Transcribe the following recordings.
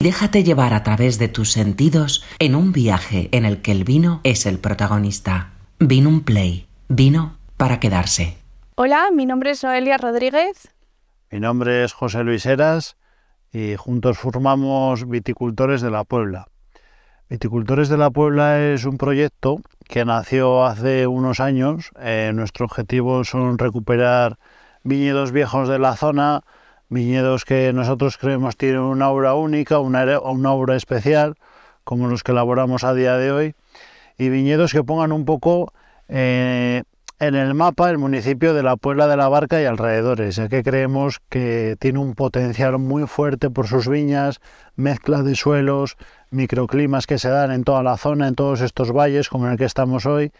Déjate llevar a través de tus sentidos en un viaje en el que el vino es el protagonista. Vino un play. Vino para quedarse. Hola, mi nombre es Noelia Rodríguez. Mi nombre es José Luis Heras y juntos formamos Viticultores de la Puebla. Viticultores de la Puebla es un proyecto que nació hace unos años. Eh, nuestro objetivo son recuperar viñedos viejos de la zona, viñedos que nosotros creemos tienen una obra única, una, una obra especial, como los que elaboramos a día de hoy, y viñedos que pongan un poco eh, en el mapa el municipio de la Puebla de la Barca y alrededores, ya que creemos que tiene un potencial muy fuerte por sus viñas, mezcla de suelos, microclimas que se dan en toda la zona, en todos estos valles como en el que estamos hoy,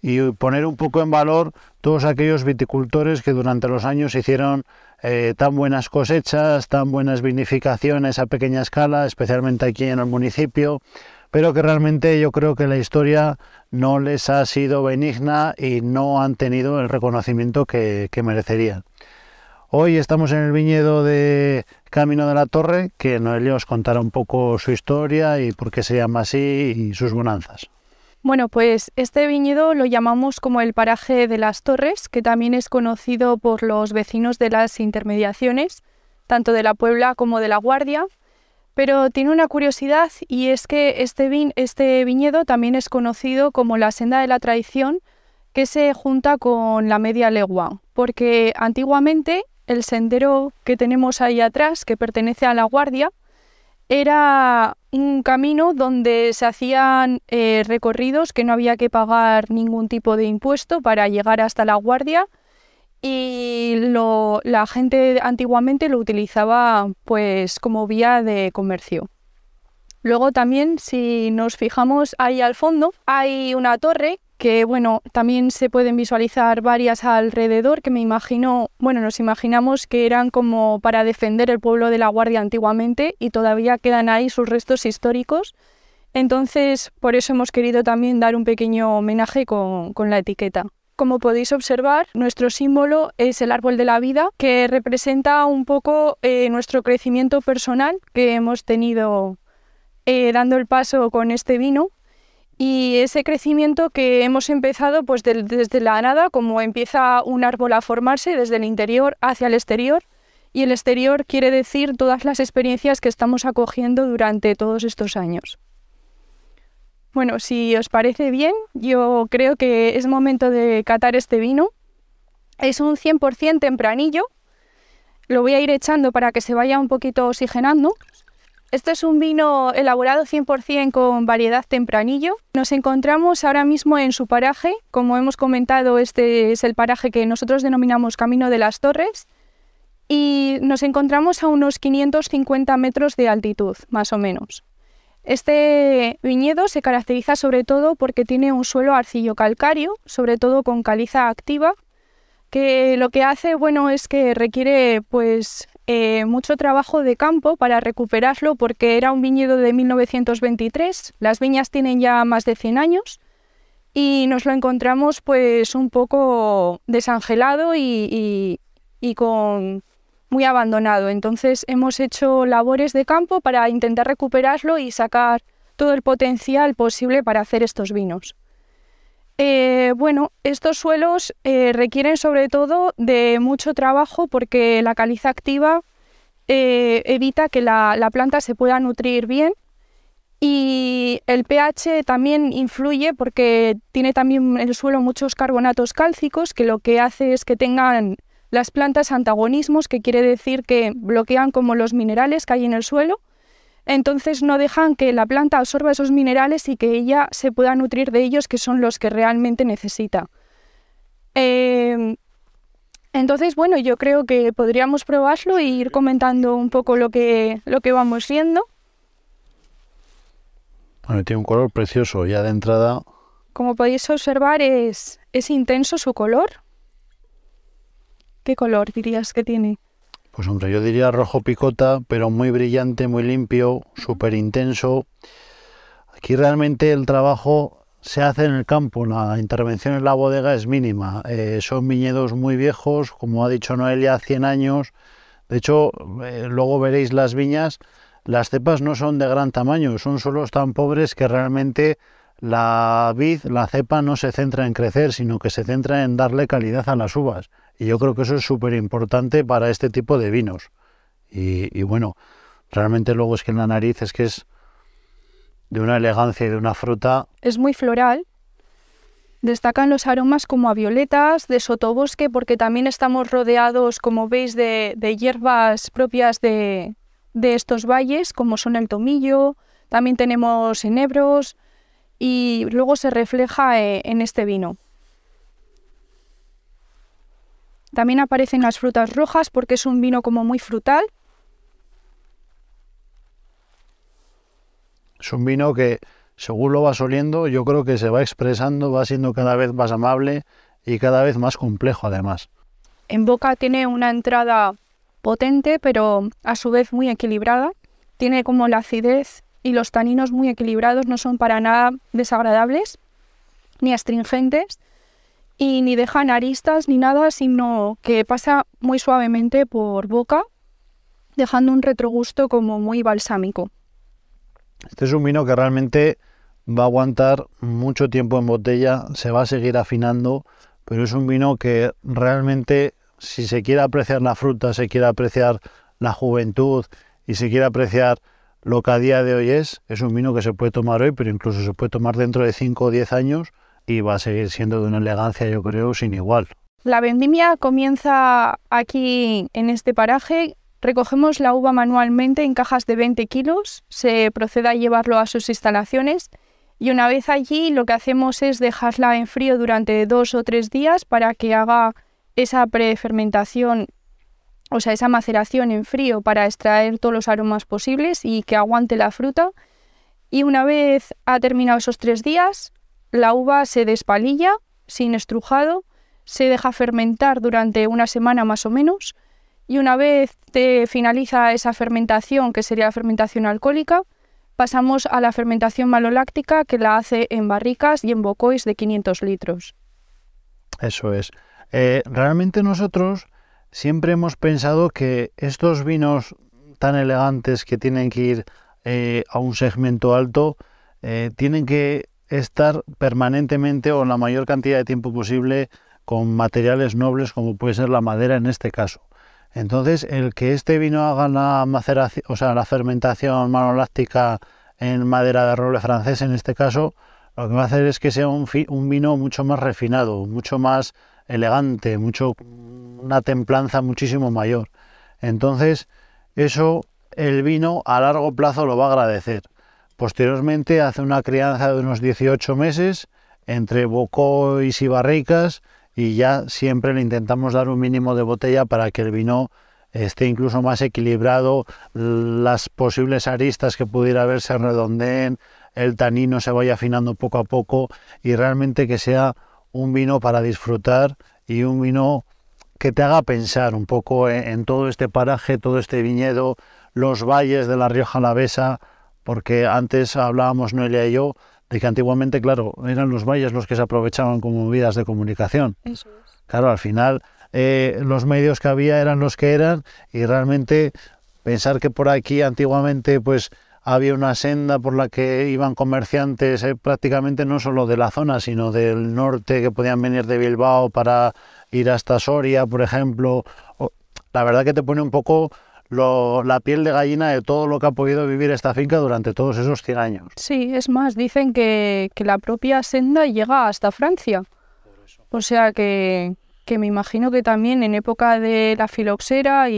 y poner un poco en valor todos aquellos viticultores que durante los años hicieron eh, tan buenas cosechas, tan buenas vinificaciones a pequeña escala, especialmente aquí en el municipio, pero que realmente yo creo que la historia no les ha sido benigna y no han tenido el reconocimiento que, que merecerían. Hoy estamos en el viñedo de Camino de la Torre, que Noelia os contará un poco su historia y por qué se llama así y sus bonanzas. Bueno, pues este viñedo lo llamamos como el paraje de las Torres, que también es conocido por los vecinos de las intermediaciones, tanto de la Puebla como de la Guardia. Pero tiene una curiosidad y es que este, este viñedo también es conocido como la senda de la tradición, que se junta con la media legua, porque antiguamente el sendero que tenemos ahí atrás, que pertenece a la Guardia, era un camino donde se hacían eh, recorridos que no había que pagar ningún tipo de impuesto para llegar hasta la guardia y la gente antiguamente lo utilizaba pues como vía de comercio. Luego también si nos fijamos ahí al fondo hay una torre que bueno, también se pueden visualizar varias alrededor, que me imagino, bueno, nos imaginamos que eran como para defender el pueblo de la Guardia antiguamente y todavía quedan ahí sus restos históricos. Entonces, por eso hemos querido también dar un pequeño homenaje con, la etiqueta. Como podéis observar, nuestro símbolo es el árbol de la vida, que representa un poco eh, nuestro crecimiento personal que hemos tenido eh, dando el paso con este vino y ese crecimiento que hemos empezado pues desde la nada, como empieza un árbol a formarse desde el interior hacia el exterior, y el exterior quiere decir todas las experiencias que estamos acogiendo durante todos estos años. Bueno, si os parece bien, yo creo que es momento de catar este vino. Es un 100% tempranillo. Lo voy a ir echando para que se vaya un poquito oxigenando. Este es un vino elaborado 100% con variedad tempranillo. Nos encontramos ahora mismo en su paraje. Como hemos comentado, este es el paraje que nosotros denominamos Camino de las Torres. Y nos encontramos a unos 550 metros de altitud, más o menos. Este viñedo se caracteriza sobre todo porque tiene un suelo arcillo-calcáreo, sobre todo con caliza activa, que lo que hace bueno es que requiere pues eh, mucho trabajo de campo para recuperarlo porque era un viñedo de 1923, las viñas tienen ya más de 100 años y nos lo encontramos pues un poco desangelado y, y con muy abandonado. Entonces hemos hecho labores de campo para intentar recuperarlo y sacar todo el potencial posible para hacer estos vinos. Eh, bueno, estos suelos eh, requieren sobre todo de mucho trabajo porque la caliza activa eh, evita que la, planta se pueda nutrir bien y el pH también influye porque tiene también el suelo muchos carbonatos cálcicos que lo que hace es que tengan las plantas antagonismos, que quiere decir que bloquean como los minerales que hay en el suelo entonces no dejan que la planta absorba esos minerales y que ella se pueda nutrir de ellos, que son los que realmente necesita. Em, entonces, bueno, yo creo que podríamos probarlo e ir comentando un poco lo que, lo que vamos viendo. Bueno, tiene un color precioso ya de entrada. Como podéis observar, es, es intenso su color. ¿Qué color dirías que tiene? Pues hombre, yo diría rojo picota, pero muy brillante, muy limpio, súper intenso. Aquí realmente el trabajo se hace en el campo, la intervención en la bodega es mínima. Eh, son viñedos muy viejos, como ha dicho Noelia, 100 años. De hecho, eh, luego veréis las viñas, las cepas no son de gran tamaño, son solo tan pobres que realmente la vid, la cepa no se centra en crecer, sino que se centra en darle calidad a las uvas. Y yo creo que eso es súper importante para este tipo de vinos. Y, bueno, realmente luego es que en la nariz es que es de una elegancia y de una fruta. Es muy floral. Destacan los aromas como a violetas, de sotobosque, porque también estamos rodeados, como veis, de, de hierbas propias de, de estos valles, como son el tomillo, también tenemos enebros, y luego se refleja eh, en este vino. También aparecen las frutas rojas porque es un vino como muy frutal. Es un vino que, según lo vas oliendo, yo creo que se va expresando, va siendo cada vez más amable y cada vez más complejo además. En boca tiene una entrada potente, pero a su vez muy equilibrada. Tiene como la acidez y los taninos muy equilibrados no son para nada desagradables ni astringentes y ni dejan aristas ni nada, sino que pasa muy suavemente por boca, dejando un retrogusto como muy balsámico. Este es un vino que realmente va a aguantar mucho tiempo en botella, se va a seguir afinando, pero es un vino que realmente si se quiere apreciar la fruta, se quiere apreciar la juventud y se quiere apreciar lo que a día de hoy es, es un vino que se puede tomar hoy, pero incluso se puede tomar dentro de 5 o 10 años y va a seguir siendo de una elegancia, yo creo, sin igual. La vendimia comienza aquí en este paraje. Recogemos la uva manualmente en cajas de 20 kilos, se procede a llevarlo a sus instalaciones y una vez allí lo que hacemos es dejarla en frío durante dos o tres días para que haga esa prefermentación o sea, esa maceración en frío para extraer todos los aromas posibles y que aguante la fruta. Y una vez ha terminado esos tres días, la uva se despalilla sin estrujado, se deja fermentar durante una semana más o menos y una vez te finaliza esa fermentación, que sería la fermentación alcohólica, pasamos a la fermentación maloláctica que la hace en barricas y en bocois de 500 litros. Eso es. Eh, realmente nosotros siempre hemos pensado que estos vinos tan elegantes que tienen que ir eh, a un segmento alto, eh, tienen que estar permanentemente o la mayor cantidad de tiempo posible con materiales nobles como puede ser la madera en este caso. Entonces, el que este vino haga la maceración, o sea, la fermentación manoláctica en madera de roble francés en este caso, lo que va a hacer es que sea un, un vino mucho más refinado, mucho más elegante, mucho una templanza muchísimo mayor. Entonces, eso el vino a largo plazo lo va a agradecer. Posteriormente hace una crianza de unos 18 meses entre bocois y barricas y ya siempre le intentamos dar un mínimo de botella para que el vino esté incluso más equilibrado, las posibles aristas que pudiera haber se redondeen, el tanino se vaya afinando poco a poco y realmente que sea un vino para disfrutar y un vino que te haga pensar un poco en, todo este paraje, todo este viñedo, los valles de la Rioja Alavesa, porque antes hablábamos Noelia y yo de que antiguamente, claro, eran los valles los que se aprovechaban como vías de comunicación. Eso es. Claro, al final eh, los medios que había eran los que eran y realmente pensar que por aquí antiguamente pues había una senda por la que iban comerciantes eh, prácticamente no solo de la zona, sino del norte que podían venir de Bilbao para ir hasta Soria, por ejemplo. La verdad que te pone un poco la piel de gallina de todo lo que ha podido vivir esta finca durante todos esos 100 años. Sí, es más, dicen que, la propia senda llega hasta Francia. O sea que, me imagino que también en época de la filoxera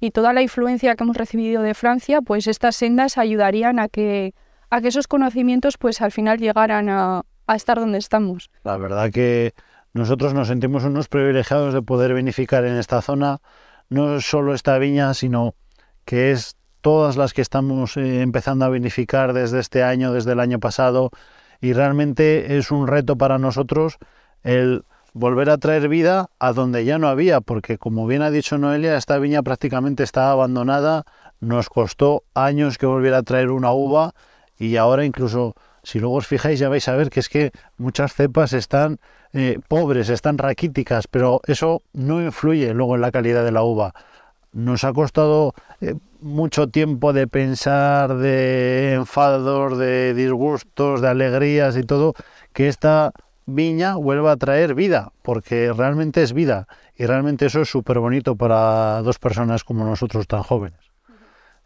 y, toda la influencia que hemos recibido de Francia, pues estas sendas ayudarían a que, a que esos conocimientos pues al final llegaran a, a estar donde estamos. La verdad que nosotros nos sentimos unos privilegiados de poder vinificar en esta zona, no solo esta viña, sino que es todas las que estamos eh, empezando a vinificar desde este año, desde el año pasado, y realmente es un reto para nosotros el volver a traer vida a donde ya no había, porque como bien ha dicho Noelia, esta viña prácticamente está abandonada, nos costó años que volviera a traer una uva y ahora incluso si luego os fijáis ya vais a ver que es que muchas cepas están eh, pobres, están raquíticas, pero eso no influye luego en la calidad de la uva. nos ha costado eh, mucho tiempo de pensar, de enfados, de disgustos, de alegrías y todo, que esta viña vuelva a traer vida, porque realmente es vida y realmente eso es súper bonito para dos personas como nosotros tan jóvenes.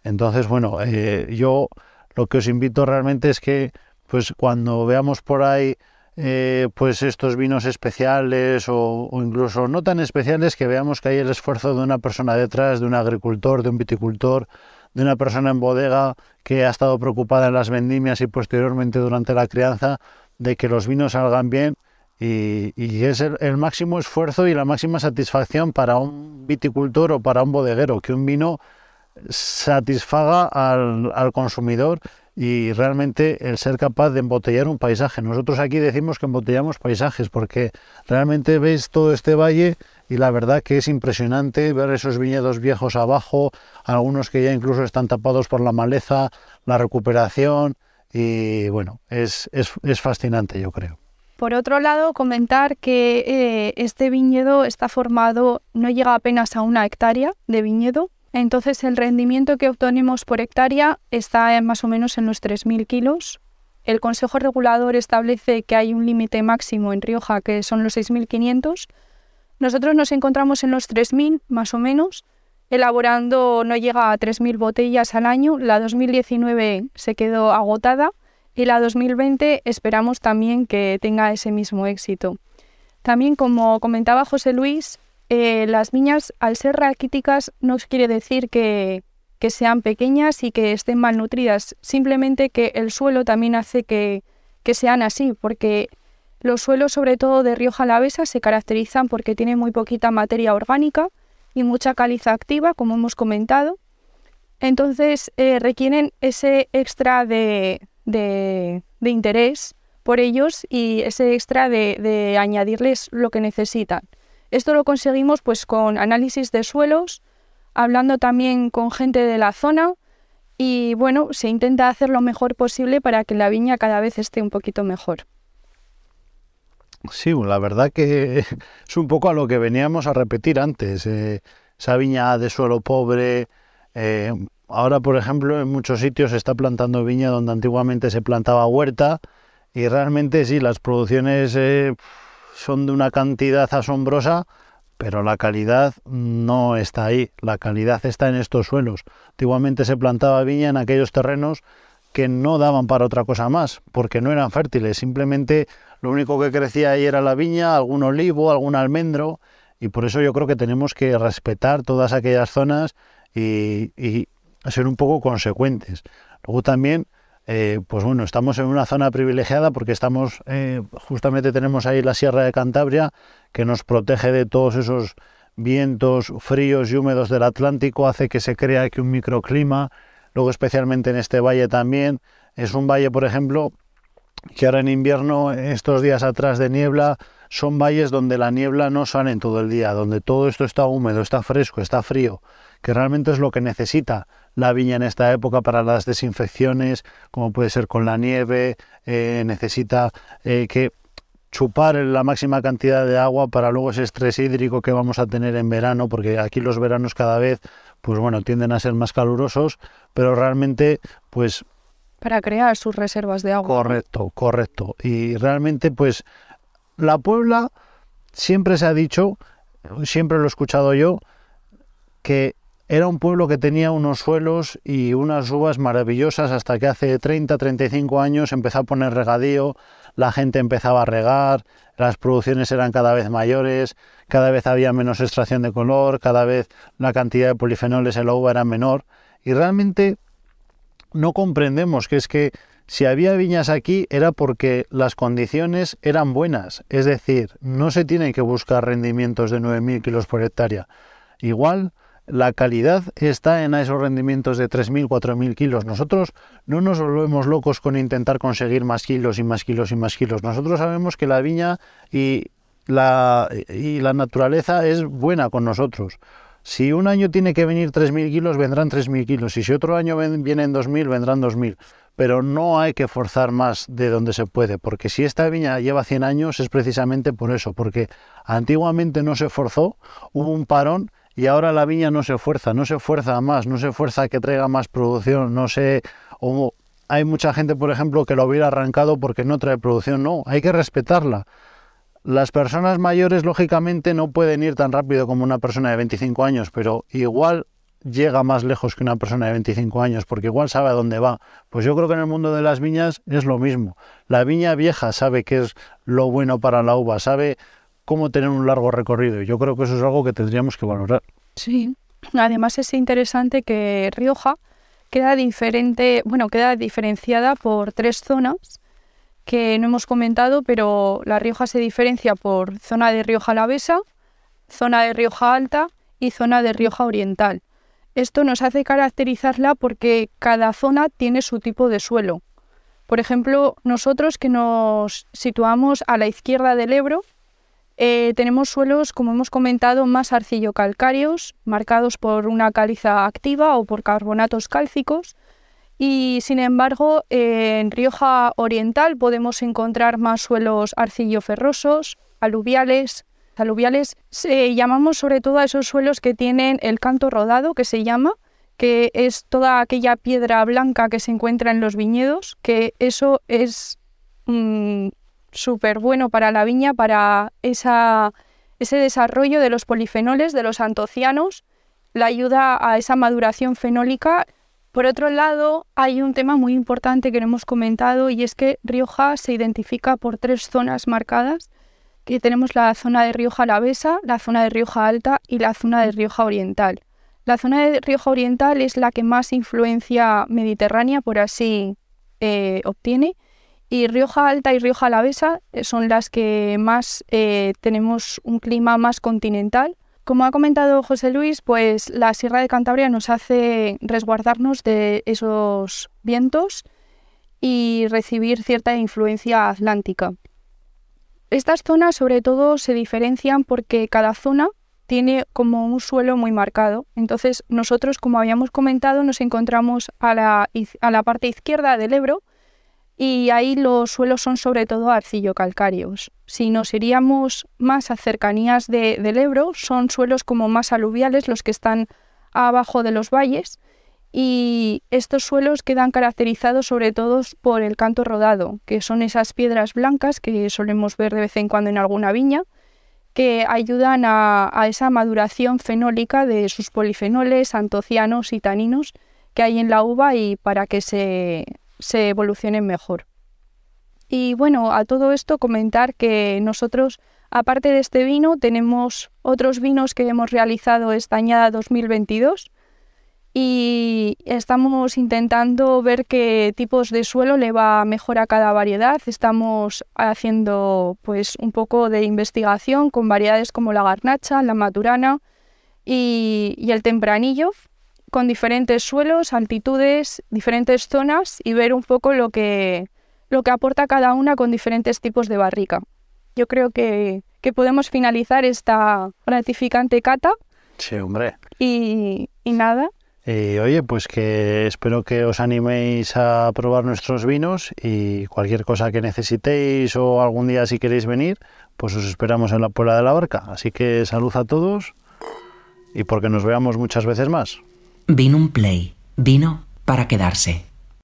Entonces, bueno, eh, yo lo que os invito realmente es que, pues cuando veamos por ahí eh, pues estos vinos especiales o, incluso no tan especiales que veamos que hay el esfuerzo de una persona detrás, de un agricultor, de un viticultor, de una persona en bodega que ha estado preocupada en las vendimias y posteriormente durante la crianza de que los vinos salgan bien y, es el, máximo esfuerzo y la máxima satisfacción para un viticultor o para un bodeguero, que un vino satisfaga al, al consumidor y realmente el ser capaz de embotellar un paisaje. Nosotros aquí decimos que embotellamos paisajes porque realmente veis todo este valle y la verdad que es impresionante ver esos viñedos viejos abajo, algunos que ya incluso están tapados por la maleza, la recuperación y bueno, es, es, fascinante yo creo. Por otro lado, comentar que eh, este viñedo está formado, no llega apenas a una hectárea de viñedo, entonces el rendimiento que obtenemos por hectárea está más o menos en los 3.000 kilos. El Consejo Regulador establece que hay un límite máximo en Rioja que son los 6.500. Nosotros nos encontramos en los 3.000 más o menos. Elaborando no llega a 3.000 botellas al año. La 2019 se quedó agotada y la 2020 esperamos también que tenga ese mismo éxito. También, como comentaba José Luis, eh, las viñas, al ser raquíticas, no quiere decir que, sean pequeñas y que estén malnutridas, simplemente que el suelo también hace que, sean así, porque los suelos, sobre todo de Rioja Alavesa, se caracterizan porque tienen muy poquita materia orgánica y mucha caliza activa, como hemos comentado. Entonces eh, requieren ese extra de, interés por ellos y ese extra de añadirles lo que necesitan. Esto lo conseguimos pues con análisis de suelos, hablando también con gente de la zona y bueno, se intenta hacer lo mejor posible para que la viña cada vez esté un poquito mejor. Sí, la verdad que es un poco a lo que veníamos a repetir antes. Eh, esa viña de suelo pobre. Eh, ahora, por ejemplo, en muchos sitios se está plantando viña donde antiguamente se plantaba huerta y realmente sí, las producciones eh, son de una cantidad asombrosa, pero la calidad no está ahí, la calidad está en estos suelos. Antiguamente se plantaba viña en aquellos terrenos que no daban para otra cosa más, porque no eran fértiles, simplemente lo único que crecía ahí era la viña, algún olivo, algún almendro, y por eso yo creo que tenemos que respetar todas aquellas zonas y, ser un poco consecuentes. Luego también eh, pues bueno, estamos en una zona privilegiada porque estamos, eh, justamente tenemos ahí la Sierra de Cantabria, que nos protege de todos esos vientos fríos y húmedos del Atlántico, hace que se crea aquí un microclima, luego especialmente en este valle también, es un valle, por ejemplo, que ahora en invierno, estos días atrás de niebla, son valles donde la niebla no sale en todo el día, donde todo esto está húmedo, está fresco, está frío, que realmente es lo que necesita la viña en esta época para las desinfecciones, como puede ser con la nieve, eh, necesita eh, que chupar la máxima cantidad de agua para luego ese estrés hídrico que vamos a tener en verano, porque aquí los veranos cada vez, pues bueno, tienden a ser más calurosos, pero realmente, pues... Para crear sus reservas de agua. Correcto, correcto. Y realmente, pues, la Puebla siempre se ha dicho, siempre lo he escuchado yo, que era un pueblo que tenía unos suelos y unas uvas maravillosas hasta que hace 30, 35 años empezó a poner regadío, la gente empezaba a regar, las producciones eran cada vez mayores, cada vez había menos extracción de color, cada vez la cantidad de polifenoles en la uva era menor y realmente no comprendemos que es que si había viñas aquí era porque las condiciones eran buenas, es decir, no se tienen que buscar rendimientos de 9.000 kilos por hectárea. Igual la calidad está en esos rendimientos de 3.000, 4.000 kilos. Nosotros no nos volvemos locos con intentar conseguir más kilos y más kilos y más kilos. Nosotros sabemos que la viña y la, naturaleza es buena con nosotros. Si un año tiene que venir 3.000 kilos, vendrán 3.000 kilos. Y si otro año vienen 2.000, vendrán 2.000. Pero no hay que forzar más de donde se puede, porque si esta viña lleva 100 años es precisamente por eso, porque antiguamente no se forzó, hubo un parón y ahora la viña no se esfuerza, no se esfuerza más, no se esfuerza a que traiga más producción, no sé, o hay mucha gente, por ejemplo, que lo hubiera arrancado porque no trae producción, no, hay que respetarla. Las personas mayores, lógicamente, no pueden ir tan rápido como una persona de 25 años, pero igual llega más lejos que una persona de 25 años, porque igual sabe a dónde va. Pues yo creo que en el mundo de las viñas es lo mismo. La viña vieja sabe qué es lo bueno para la uva, sabe cómo tener un largo recorrido. Yo creo que eso es algo que tendríamos que valorar. Sí, además es interesante que Rioja queda diferente, bueno, queda diferenciada por tres zonas que no hemos comentado, pero La Rioja se diferencia por zona de Rioja Alavesa, zona de Rioja Alta y zona de Rioja Oriental. Esto nos hace caracterizarla porque cada zona tiene su tipo de suelo. Por ejemplo, nosotros que nos situamos a la izquierda del Ebro, eh, tenemos suelos, como hemos comentado, más arcillo-calcáreos, marcados por una caliza activa o por carbonatos cálcicos. Y sin embargo, en Rioja Oriental podemos encontrar más suelos arcillo-ferrosos, aluviales, aluviales llamamos sobre todo a esos suelos que tienen el canto rodado, que se llama, que es toda aquella piedra blanca que se encuentra en los viñedos, que eso es mm, súper bueno para la viña, para esa, ese desarrollo de los polifenoles, de los antocianos, la ayuda a esa maduración fenólica. Por otro lado, hay un tema muy importante que no hemos comentado y es que Rioja se identifica por tres zonas marcadas que tenemos la zona de Rioja Alavesa, la zona de Rioja Alta y la zona de Rioja Oriental. La zona de Rioja Oriental es la que más influencia mediterránea, por así eh, obtiene, y Rioja Alta y Rioja Alavesa eh, son las que más eh, tenemos un clima más continental. Como ha comentado José Luis, pues la Sierra de Cantabria nos hace resguardarnos de esos vientos y recibir cierta influencia atlántica. Estas zonas sobre todo se diferencian porque cada zona tiene como un suelo muy marcado. Entonces nosotros, como habíamos comentado, nos encontramos a la, a la parte izquierda del Ebro y ahí los suelos son sobre todo arcillo-calcáreos. Si nos iríamos más a cercanías del Ebro, son suelos como más aluviales los que están abajo de los valles y estos suelos quedan caracterizados sobre todo por el canto rodado, que son esas piedras blancas que solemos ver de vez en cuando en alguna viña, que ayudan a, esa maduración fenólica de sus polifenoles, antocianos y taninos que hay en la uva y para que se, se evolucionen mejor. Y bueno, a todo esto comentar que nosotros, aparte de este vino, tenemos otros vinos que hemos realizado esta añada 2022 y estamos intentando ver qué tipos de suelo le va mejor a cada variedad. Estamos haciendo pues un poco de investigación con variedades como la garnacha, la maturana y, el tempranillo, con diferentes suelos, altitudes, diferentes zonas y ver un poco lo que, lo que aporta cada una con diferentes tipos de barrica. Yo creo que, que podemos finalizar esta gratificante cata. Sí, hombre. Y, y nada, y oye, pues que espero que os animéis a probar nuestros vinos y cualquier cosa que necesitéis o algún día si queréis venir, pues os esperamos en la Puebla de la Barca. Así que salud a todos y porque nos veamos muchas veces más. Vino un play, vino para quedarse.